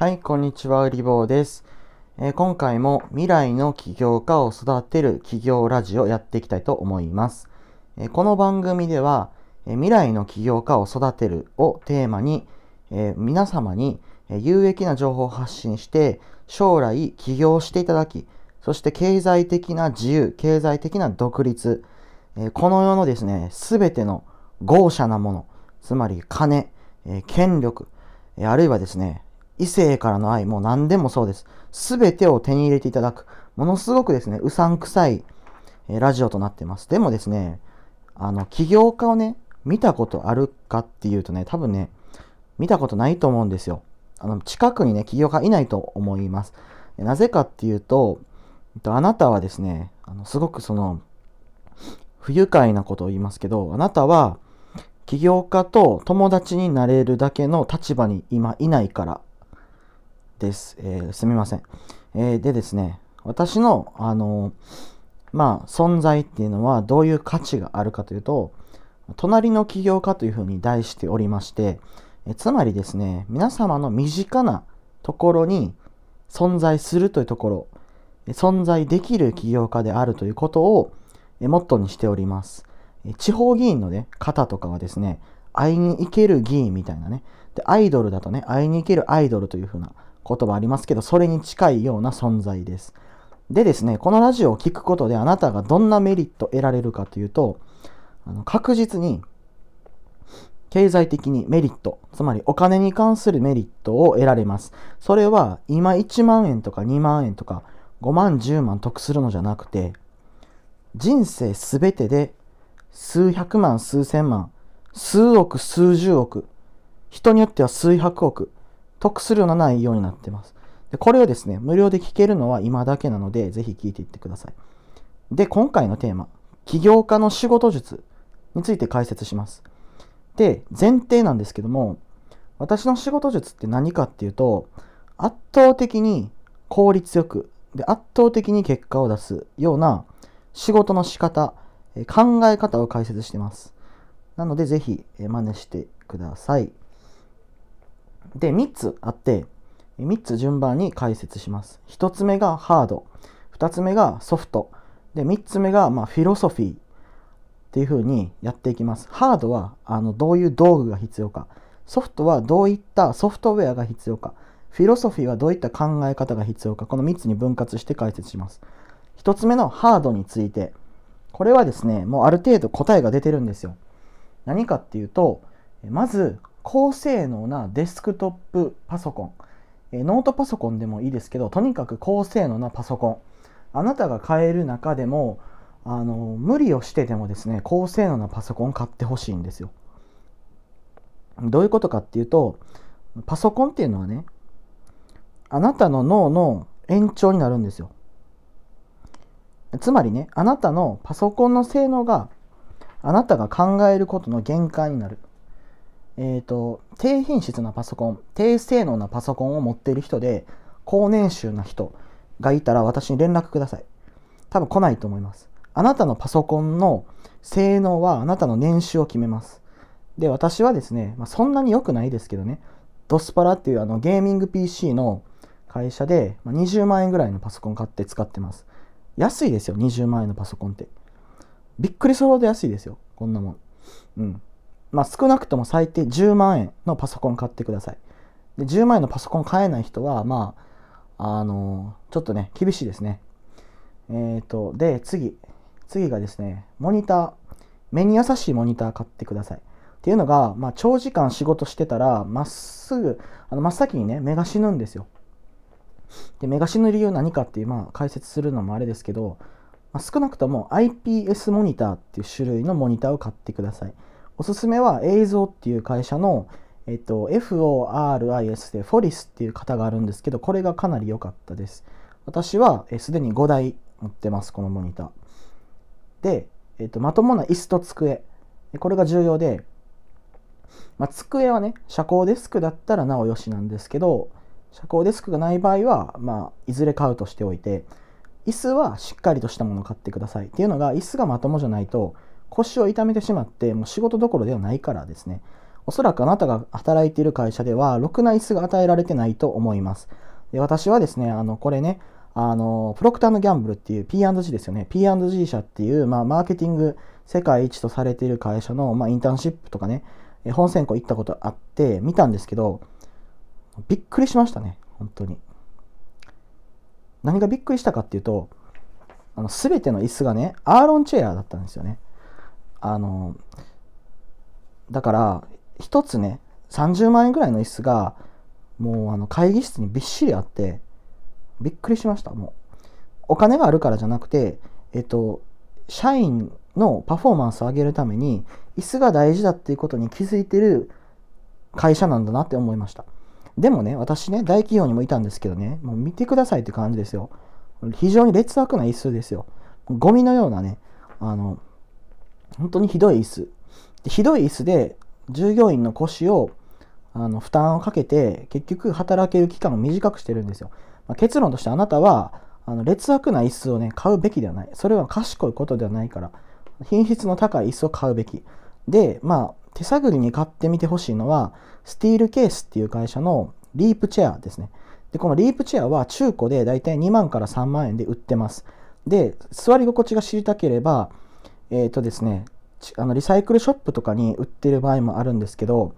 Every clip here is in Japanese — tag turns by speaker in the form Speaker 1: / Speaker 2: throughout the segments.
Speaker 1: はい、こんにちは、リボーです、えー今回も未来の起業家を育てる企業ラジオやっていきたいと思います。えーこの番組では、えー未来の起業家を育てるをテーマに、え皆様にえ有益な情報を発信して、将来起業していただき、そして経済的な自由、経済的な独立、えこの世のですね、すべての豪奢なもの、つまり金、え権力、あるいはですね、異性からの愛、もう何でもそうです。すべてを手に入れていただく、ものすごくですね、うさんくさい、えーラジオとなってます。でもですね、あの、起業家をね、見たことあるかっていうとね、多分ね、見たことないと思うんですよ。あの、近くにね、起業家いないと思います。なぜかっていうと、えっとあなたはですね、あのすごくその、不愉快なことを言いますけど、あなたは、起業家と友達になれるだけの立場に今いないからです。えーすみません。えーでですね、私の、あのまあ、存在っていうのはどういう価値があるかというと、隣の起業家というふうに題しておりまして、えつまりですね、皆様の身近なところに存在するというところ、存在できる起業家であるということをモットーにしております。地方議員のね、方とかはですね、会いに行ける議員みたいなね、で、アイドルだとね、会いに行けるアイドルというふうな言葉ありますけど、それに近いような存在です。でですね、このラジオを聞くことであなたがどんなメリット得られるかというと、あの確実に経済的にメリット、つまりお金に関するメリットを得られます。それは今1万円とか2万円とか5万10万得するのじゃなくて、人生すべてで数百万、数千万、数億、数十億、人によっては数百億、得するような内容になっています。でこれをですね、無料で聞けるのは今だけなので、ぜひ聞いていってください。で、今回のテーマ、起業家の仕事術について解説します。で、前提なんですけども、私の仕事術って何かっていうと、圧倒的に効率よく、で、圧倒的に結果を出すような仕事の仕方、考え方を解説しています。なので、ぜひ真似してください。で、3つあって、3つ順番に解説します。1つ目がハード、2つ目がソフト、で、3つ目がまあフィロソフィーっていう風にやっていきます。ハードはあのどういう道具が必要か、ソフトはどういったソフトウェアが必要か、フィロソフィーはどういった考え方が必要か、この3つに分割して解説します。1つ目のハードについて、これはですね、もうある程度答えが出てるんですよ。何かっていうと、まず高性能なデスクトップパソコン。えノートパソコンでもいいですけど、とにかく高性能なパソコン。あなたが買える中でも、あの無理をしてでもですね、高性能なパソコン買ってほしいんですよ。どういうことかっていうと、パソコンっていうのはね、あなたの脳の延長になるんですよ。つまりね、あなたのパソコンの性能があなたが考えることの限界になる。えっ、と、低品質なパソコン、低性能なパソコンを持っている人で、高年収な人がいたら私に連絡ください。多分来ないと思います。あなたのパソコンの性能はあなたの年収を決めます。で、私はですね、まあ、そんなに良くないですけどね、ドスパラっていうあのゲーミング PC の会社で20万円ぐらいのパソコン買って使ってます。安いですよ、20万円のパソコンって。びっくりするほど安いですよ、こんなもん。うん。まあ少なくとも最低10万円のパソコン買ってください。で、10万円のパソコン買えない人は、まあ、あのちょっとね、厳しいですね。えっ、と、で、次。次がですね、モニター。目に優しいモニター買ってください。っていうのが、まあ、長時間仕事してたら、まっすぐ、あの真っ先にね、目が死ぬんですよ。で、目が死ぬ理由は何かっていう、まあ、解説するのもあれですけど、まあ、少なくとも IPS モニターっていう種類のモニターを買ってください。おすすめは映像っていう会社の、えっと、FORIS で FORIS っていう型があるんですけど、これがかなり良かったです。私はすでに5台持ってます、このモニター。で、えっと、まともな椅子と机。これが重要で、まあ、机はね、遮光デスクだったらなおよしなんですけど、遮光デスクがない場合は、まあ、いずれ買うとしておいて、椅子はしっかりとしたものを買ってください。っていうのが、椅子がまともじゃないと、腰を痛めてしまって、もう仕事どころではないからですね。おそらくあなたが働いている会社では、ろくな椅子が与えられてないと思います。で私はですね、あの、これね、あの、プロクターのギャンブルっていう P&G ですよね。P&G 社っていう、まあ、マーケティング世界一とされている会社の、まあ、インターンシップとかね、本選考行ったことあって見たんですけど、びっくりしましたね、本当に。何がびっくりしたかっていうと、あの、すべての椅子がね、アーロンチェアだったんですよね。あの、だから、一つね、30万円ぐらいの椅子が、もうあの会議室にびっしりあって、びっくりしました、もう。お金があるからじゃなくて、えっと、社員のパフォーマンスを上げるために、椅子が大事だっていうことに気づいてる会社なんだなって思いました。でもね、私ね、大企業にもいたんですけどね、もう見てくださいって感じですよ。非常に劣悪な椅子ですよ。ゴミのようなね、あの、本当にひどい椅子。でひどい椅子で従業員の腰をあの負担をかけて結局働ける期間を短くしてるんですよ。まあ、結論としてあなたはあの劣悪な椅子をね買うべきではない。それは賢いことではないから。品質の高い椅子を買うべき。で、まあ手探りに買ってみてほしいのはスティールケースっていう会社のリープチェアですね。で、このリープチェアは中古でだいたい2万から3万円で売ってます。で、座り心地が知りたければ、えっ、ー、とですね、あのリサイクルショップとかに売ってる場合もあるんですけど、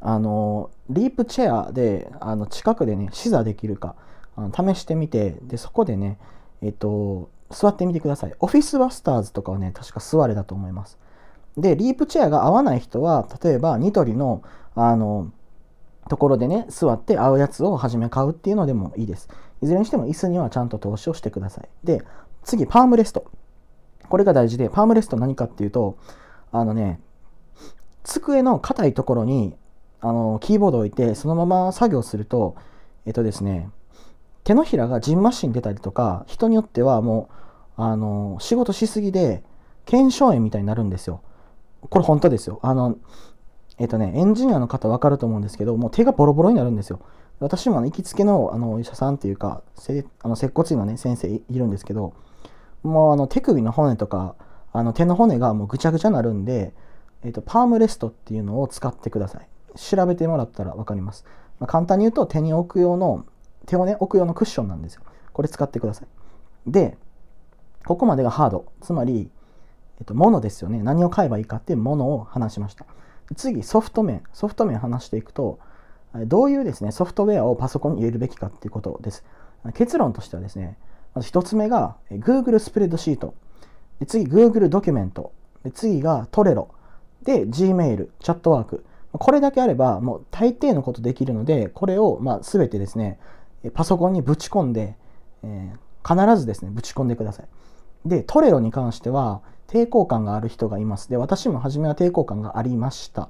Speaker 1: あの、リープチェアで、あの、近くでね、視座できるか、あの試してみて、で、そこでね、えっ、と、座ってみてください。オフィスバスターズとかはね、確か座れだと思います。で、リープチェアが合わない人は、例えばニトリの、あの、ところでね、座って合うやつを初め買うっていうのでもいいです。いずれにしても椅子にはちゃんと投資をしてください。で、次、パームレスト。これが大事で、パームレスト何かっていうと、あのね、机の硬いところに、あの、キーボードを置いて、そのまま作業すると、えっとですね、手のひらがジンマシン出たりとか、人によってはもう、あの、仕事しすぎで、腱鞘炎みたいになるんですよ。これ本当ですよ。あの、えっとね、エンジニアの方分かると思うんですけど、もう手がボロボロになるんですよ。私も行きつけのあのお医者さんっていうか、あの接骨院のね、先生いるんですけど、もうあの手首の骨とか、あの手の骨がもうぐちゃぐちゃになるんで、えっと、パームレストっていうのを使ってください。調べてもらったら分かります。まあ、簡単に言うと手に置く用の、手をね、置く用のクッションなんですよ。これ使ってください。で、ここまでがハード。つまり、えっと、ものですよね。何を買えばいいかっていうものを話しました。次、ソフト面。ソフト面話していくと、どういうですね、ソフトウェアをパソコンに入れるべきかっていうことです。結論としてはですね、まず1つ目が Google スプレッドシート。で次、Google ドキュメント。で次がトレロ。で、Gmail、チャットワーク。これだけあれば、もう大抵のことできるので、これをまあ全てですね、パソコンにぶち込んで、えー、必ずですね、ぶち込んでください。で、トレロに関しては、抵抗感がある人がいます。で、私も初めは抵抗感がありました。っ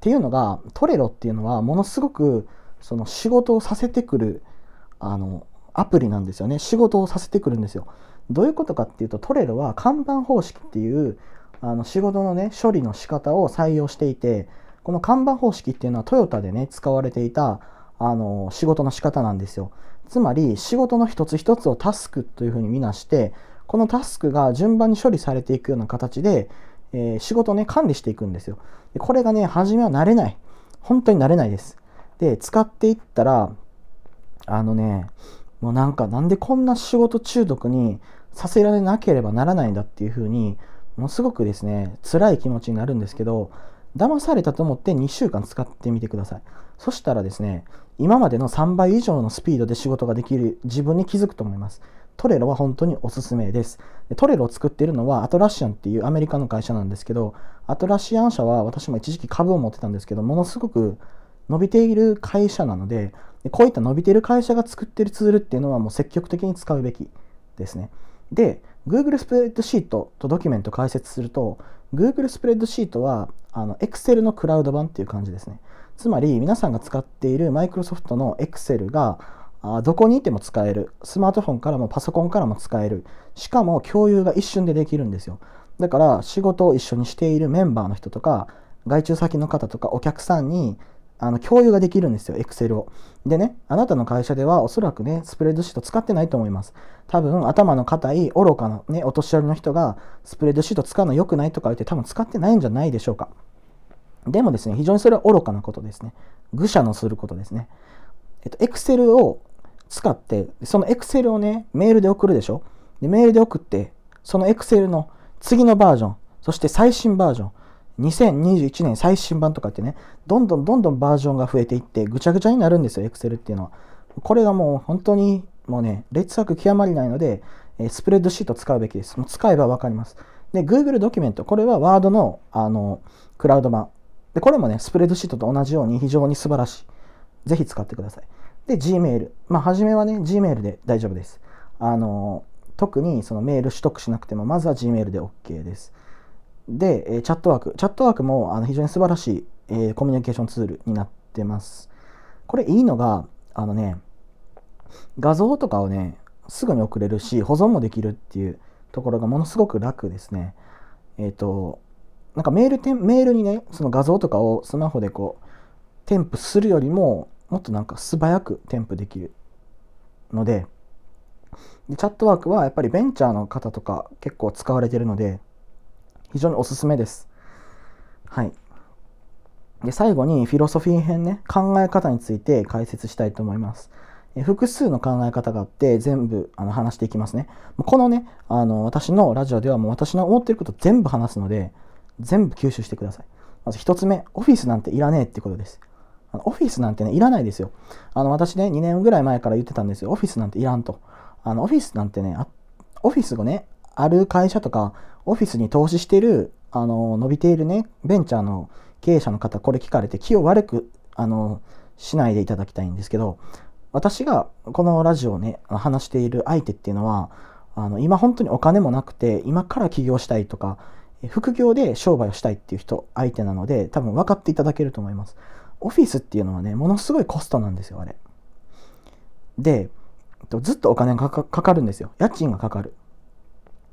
Speaker 1: ていうのが、トレロっていうのは、ものすごく、その仕事をさせてくる、あの、アプリなんですよね。仕事をさせてくるんですよ。どういうことかっていうと、トレロは看板方式っていう、あの仕事のね、処理の仕方を採用していて、この看板方式っていうのはトヨタでね、使われていた、あの、仕事の仕方なんですよ。つまり、仕事の一つ一つをタスクというふうに見なして、このタスクが順番に処理されていくような形で、えー、仕事をね、管理していくんですよ。でこれがね、初めは慣れない。本当に慣れないです。で、使っていったら、あのね、もうなんか、なんでこんな仕事中毒にさせられなければならないんだっていうふうに、ものすごくですね、辛い気持ちになるんですけど、騙されたと思って2週間使ってみてください。そしたらですね、今までの3倍以上のスピードで仕事ができる自分に気づくと思います。トレロは本当におすすめです。でトレロを作っているのはアトラシアンっていうアメリカの会社なんですけど、アトラシアン社は私も一時期株を持ってたんですけど、ものすごく伸びている会社なので、こういった伸びている会社が作っているツールっていうのはもう積極的に使うべきですね。で、Google スプレッドシートとドキュメント解説すると、Google スプレッドシートはあの Excel のクラウド版っていう感じですね。つまり皆さんが使っている Microsoft の Excel がどこにいても使える。スマートフォンからもパソコンからも使える。しかも共有が一瞬でできるんですよ。だから仕事を一緒にしているメンバーの人とか、外注先の方とかお客さんにあの共有ができるんですよ、Excel を。でね、あなたの会社ではおそらくね、スプレッドシート使ってないと思います。多分頭の固い愚かなね、お年寄りの人がスプレッドシート使うの良くないとか言って多分使ってないんじゃないでしょうか。でもですね、非常にそれは愚かなことですね。愚者のすることですね。えっと、Excel を使って、その Excel をね、メールで送るでしょ？で、メールで送って、その Excel の次のバージョン、そして最新バージョン、2021年最新版とかってね、どんどんどんどんバージョンが増えていって、ぐちゃぐちゃになるんですよ、Excel っていうのは。これがもう本当にもうね、劣悪極まりないので、スプレッドシート使うべきです。もう使えばわかります。で、Google ドキュメント、これは Word のあのクラウド版。で、これもね、スプレッドシートと同じように非常に素晴らしい。ぜひ使ってください。で、Gmail。まあ、初めはね、Gmail で大丈夫です。あの、特にそのメール取得しなくても、まずは Gmail で OK です。で、えチャットワーク。チャットワークもあの非常に素晴らしい、えー、コミュニケーションツールになってます。これいいのが、あのね、画像とかをね、すぐに送れるし、保存もできるっていうところがものすごく楽ですね。えっ、ー、と、なんかメールメールにね、その画像とかをスマホでこう、添付するよりも、もっとなんか素早く添付できるので、でチャットワークはやっぱりベンチャーの方とか結構使われてるので、非常におすすめです。はい。で、最後にフィロソフィー編ね、考え方について解説したいと思います。え複数の考え方があって全部あの話していきますね。このね、あの私のラジオではもう私の思ってること全部話すので、全部吸収してください。まず1つ目、オフィスなんていらねえってことです。あのオフィスなんてね、いらないですよ。あの私ね、2年ぐらい前から言ってたんですよ。オフィスなんていらんと。あのオフィスなんてね、オフィスがね、ある会社とか、オフィスに投資してる、あの、伸びているね、ベンチャーの経営者の方、これ聞かれて気を悪く、あの、しないでいただきたいんですけど、私がこのラジオをね、話している相手っていうのは、あの、今本当にお金もなくて、今から起業したいとか、副業で商売をしたいっていう人、相手なので、多分分かっていただけると思います。オフィスっていうのはね、ものすごいコストなんですよ、あれ。で、ずっとお金がかかるんですよ。家賃がかかる。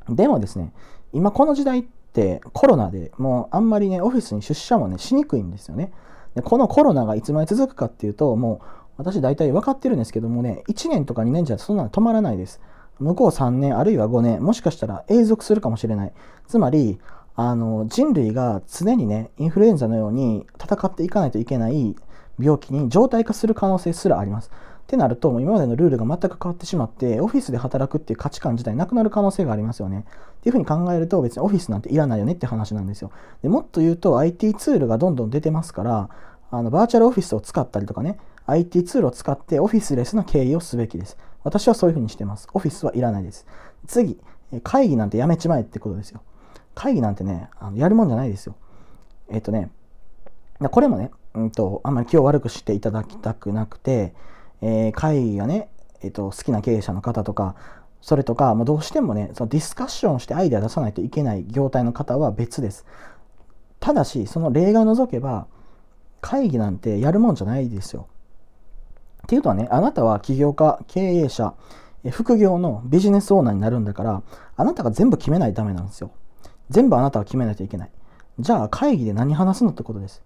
Speaker 1: でもですね、今この時代ってコロナでもうあんまりね、オフィスに出社もね、しにくいんですよね。でこのコロナがいつまで続くかっていうと、もう私大体分かってるんですけどもね、1年とか2年じゃそんなの止まらないです。向こう3年あるいは5年、もしかしたら永続するかもしれない。つまり、あの人類が常にね、インフルエンザのように戦っていかないといけない病気に状態化する可能性すらあります。ってなると、今までのルールが全く変わってしまって、オフィスで働くっていう価値観自体なくなる可能性がありますよね。っていうふうに考えると、別にオフィスなんていらないよねって話なんですよ。でもっと言うと、IT ツールがどんどん出てますから、あのバーチャルオフィスを使ったりとかね、IT ツールを使ってオフィスレスな経営をすべきです。私はそういうふうにしてます。オフィスはいらないです。次、会議なんてやめちまえってことですよ。会議なんてね、あのやるもんじゃないですよ。えっ、とね、これもね、うんと、あんまり気を悪くしていただきたくなくて、えー、会議がね、えっ、と、好きな経営者の方とか、それとか、もうどうしてもね、そのディスカッションしてアイデア出さないといけない業態の方は別です。ただし、その例外を除けば、会議なんてやるもんじゃないですよ。っていうとはね、あなたは起業家、経営者、副業のビジネスオーナーになるんだから、あなたが全部決めないとダメなんですよ。全部あなたは決めないといけない。じゃあ会議で何話すのってことです。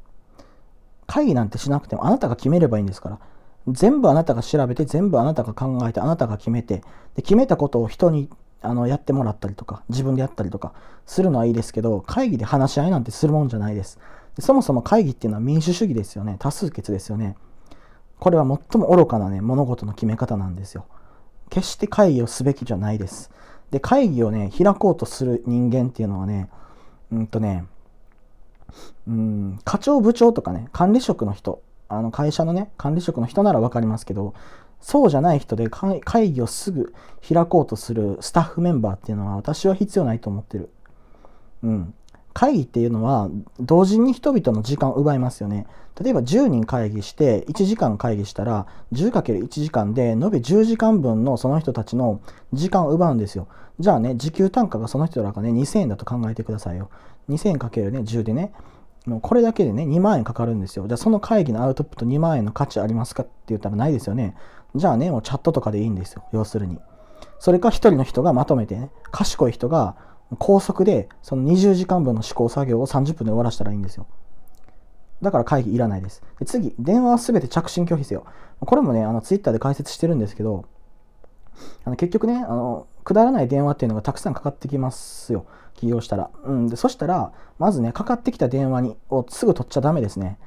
Speaker 1: 会議なんてしなくてもあなたが決めればいいんですから。全部あなたが調べて、全部あなたが考えて、あなたが決めて、で決めたことを人にあのやってもらったりとか、自分でやったりとかするのはいいですけど、会議で話し合いなんてするもんじゃないです。でそもそも会議っていうのは民主主義ですよね。多数決ですよね。これは最も愚かなね、物事の決め方なんですよ。決して会議をすべきじゃないです。で、会議をね、開こうとする人間っていうのはね、うんとね、うん、課長部長とかね、管理職の人、あの会社のね、管理職の人ならわかりますけど、そうじゃない人で会議をすぐ開こうとするスタッフメンバーっていうのは私は必要ないと思ってる。うん。会議っていうのは同時に人々の時間を奪いますよね。例えば10人会議して1時間会議したら 10×1 時間で延べ10時間分のその人たちの時間を奪うんですよ。じゃあね、時給単価がその人らがね、2000円だと考えてくださいよ。2000円かけるね、10でね、もうこれだけでね、2万円かかるんですよ。じゃあその会議のアウトプット2万円の価値ありますかって言ったらないですよね。じゃあね、もうチャットとかでいいんですよ。要するに。それか1人の人がまとめてね、賢い人が高速でその20時間分の試行作業を30分で終わらせたらいいんですよ。だから会議いらないです。で次、電話はすべて着信拒否せよ。これもね、あのツイッターで解説してるんですけど、あの結局ねあの、くだらない電話っていうのがたくさんかかってきますよ。起業したら。うん、でそしたら、まずね、かかってきた電話にをすぐ取っちゃダメですね。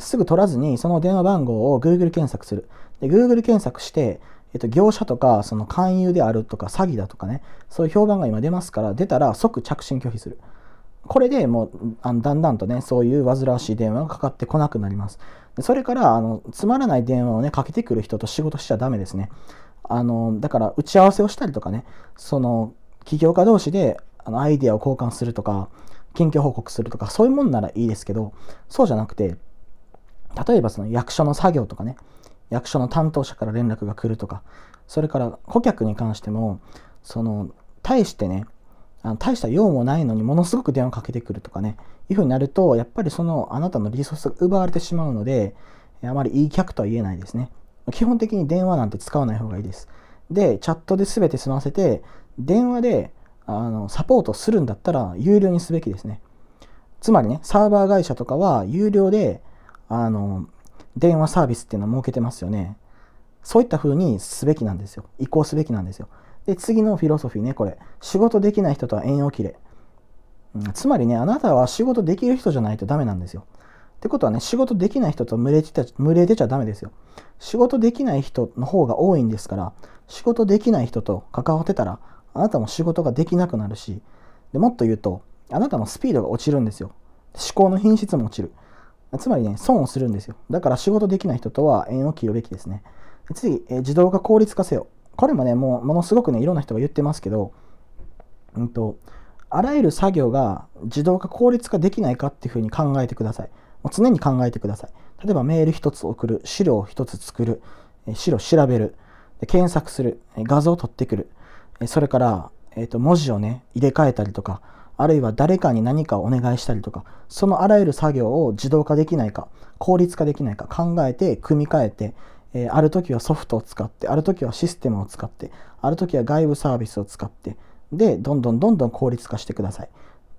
Speaker 1: すぐ取らずに、その電話番号を Google 検索する。で、Google 検索して、えっと、業者とか、その勧誘であるとか、詐欺だとかね、そういう評判が今出ますから、出たら即着信拒否する。これでもうあのだんだんとね、そういう煩わしい電話がかかってこなくなります。それから、あのつまらない電話をね、かけてくる人と仕事しちゃダメですね。あのだから、打ち合わせをしたりとかね、その起業家同士であのアイデアを交換するとか、近況報告するとか、そういうもんならいいですけど、そうじゃなくて、例えばその役所の作業とかね、役所の担当者から連絡が来るとか、それから顧客に関しても、その、対してね、あの大した用もないのにものすごく電話かけてくるとかね、いうふうになると、やっぱりそのあなたのリソースが奪われてしまうので、あまりいい客とは言えないですね。基本的に電話なんて使わない方がいいです。で、チャットで全て済ませて、電話であのサポートするんだったら有料にすべきですね。つまりね、サーバー会社とかは有料であの電話サービスっていうのを設けてますよね。そういった風にすべきなんですよ。移行すべきなんですよ。で、次のフィロソフィーね、これ。仕事できない人とは縁を切れ。うん、つまりね、あなたは仕事できる人じゃないとダメなんですよ。ってことはね、仕事できない人と群れてちゃ群れてちゃダメですよ。仕事できない人の方が多いんですから、仕事できない人と関わってたら、あなたも仕事ができなくなるし、でもっと言うと、あなたのスピードが落ちるんですよ。思考の品質も落ちる。つまりね、損をするんですよ。だから仕事できない人とは縁を切るべきですね。次、え自動化効率化せよ。これもね、もうものすごくね、いろんな人が言ってますけど、うんと、あらゆる作業が自動化効率化できないかっていうふうに考えてください。もう常に考えてください。例えばメール1つ送る、資料1つ作る、資料調べる、検索する、画像を取ってくる、それから、えー、と文字をね、入れ替えたりとか、あるいは誰かに何かをお願いしたりとか、そのあらゆる作業を自動化できないか、効率化できないか考えて、組み替えて、え、ある時はソフトを使って、ある時はシステムを使って、ある時は外部サービスを使って、で、どんどんどんどん効率化してください。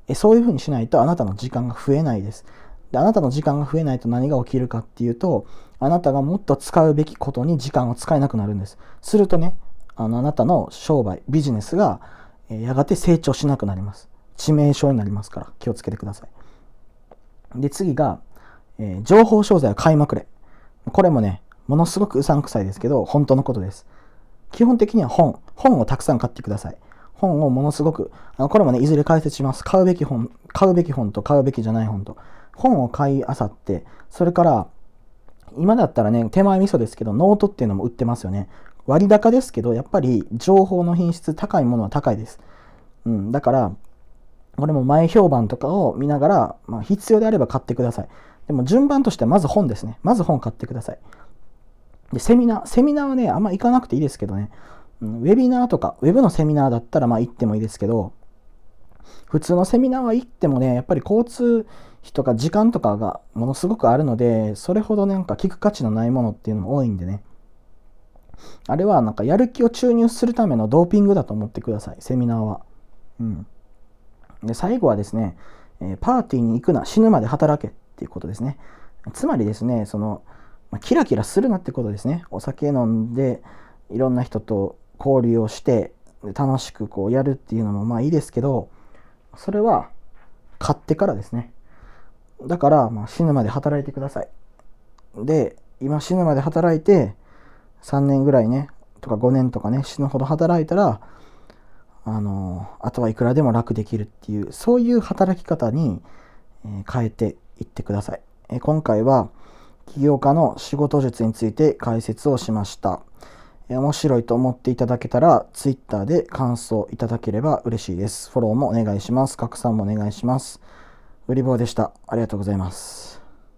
Speaker 1: えそういうふうにしないとあなたの時間が増えないです。で、あなたの時間が増えないと何が起きるかっていうと、あなたがもっと使うべきことに時間を使えなくなるんです。するとね、あのあなたの商売、ビジネスが、やがて成長しなくなります。致命傷になりますから気をつけてください。で、次が、えー、情報商材を買いまくれ。これもね、ものすごくうさんくさいですけど、本当のことです。基本的には本、本をたくさん買ってください。本をものすごく、あのこれもね、いずれ解説します。買うべき本、買うべき本と買うべきじゃない本と。本を買いあさって、それから、今だったらね、手前味噌ですけど、ノートっていうのも売ってますよね。割高ですけど、やっぱり情報の品質高いものは高いです。うん、だから、これも前評判とかを見ながら、まあ、必要であれば買ってください。でも順番としてはまず本ですね。まず本買ってください。で、セミナー。セミナーはね、あんま行かなくていいですけどね。ウェビナーとか、ウェブのセミナーだったらまあ行ってもいいですけど、普通のセミナーは行ってもね、やっぱり交通費とか時間とかがものすごくあるので、それほどなんか聞く価値のないものっていうのも多いんでね。あれはなんかやる気を注入するためのドーピングだと思ってください、セミナーは。うん。で、最後はですね、えパーティーに行くな、死ぬまで働けっていうことですね。つまりですね、その、まキラキラするなってことですね。お酒飲んで、いろんな人と交流をして、楽しくこうやるっていうのもまあいいですけど、それは買ってからですね。だから、ま、死ぬまで働いてください。で、今死ぬまで働いて、3年ぐらいね、とか5年とかね、死ぬほど働いたら、あの、あとはいくらでも楽できるっていう、そういう働き方に、え変えていってください。え今回は、起業家の仕事術について解説をしました。え面白いと思っていただけたら、Twitter で感想いただければ嬉しいです。フォローもお願いします。拡散もお願いします。売り棒でした。ありがとうございます。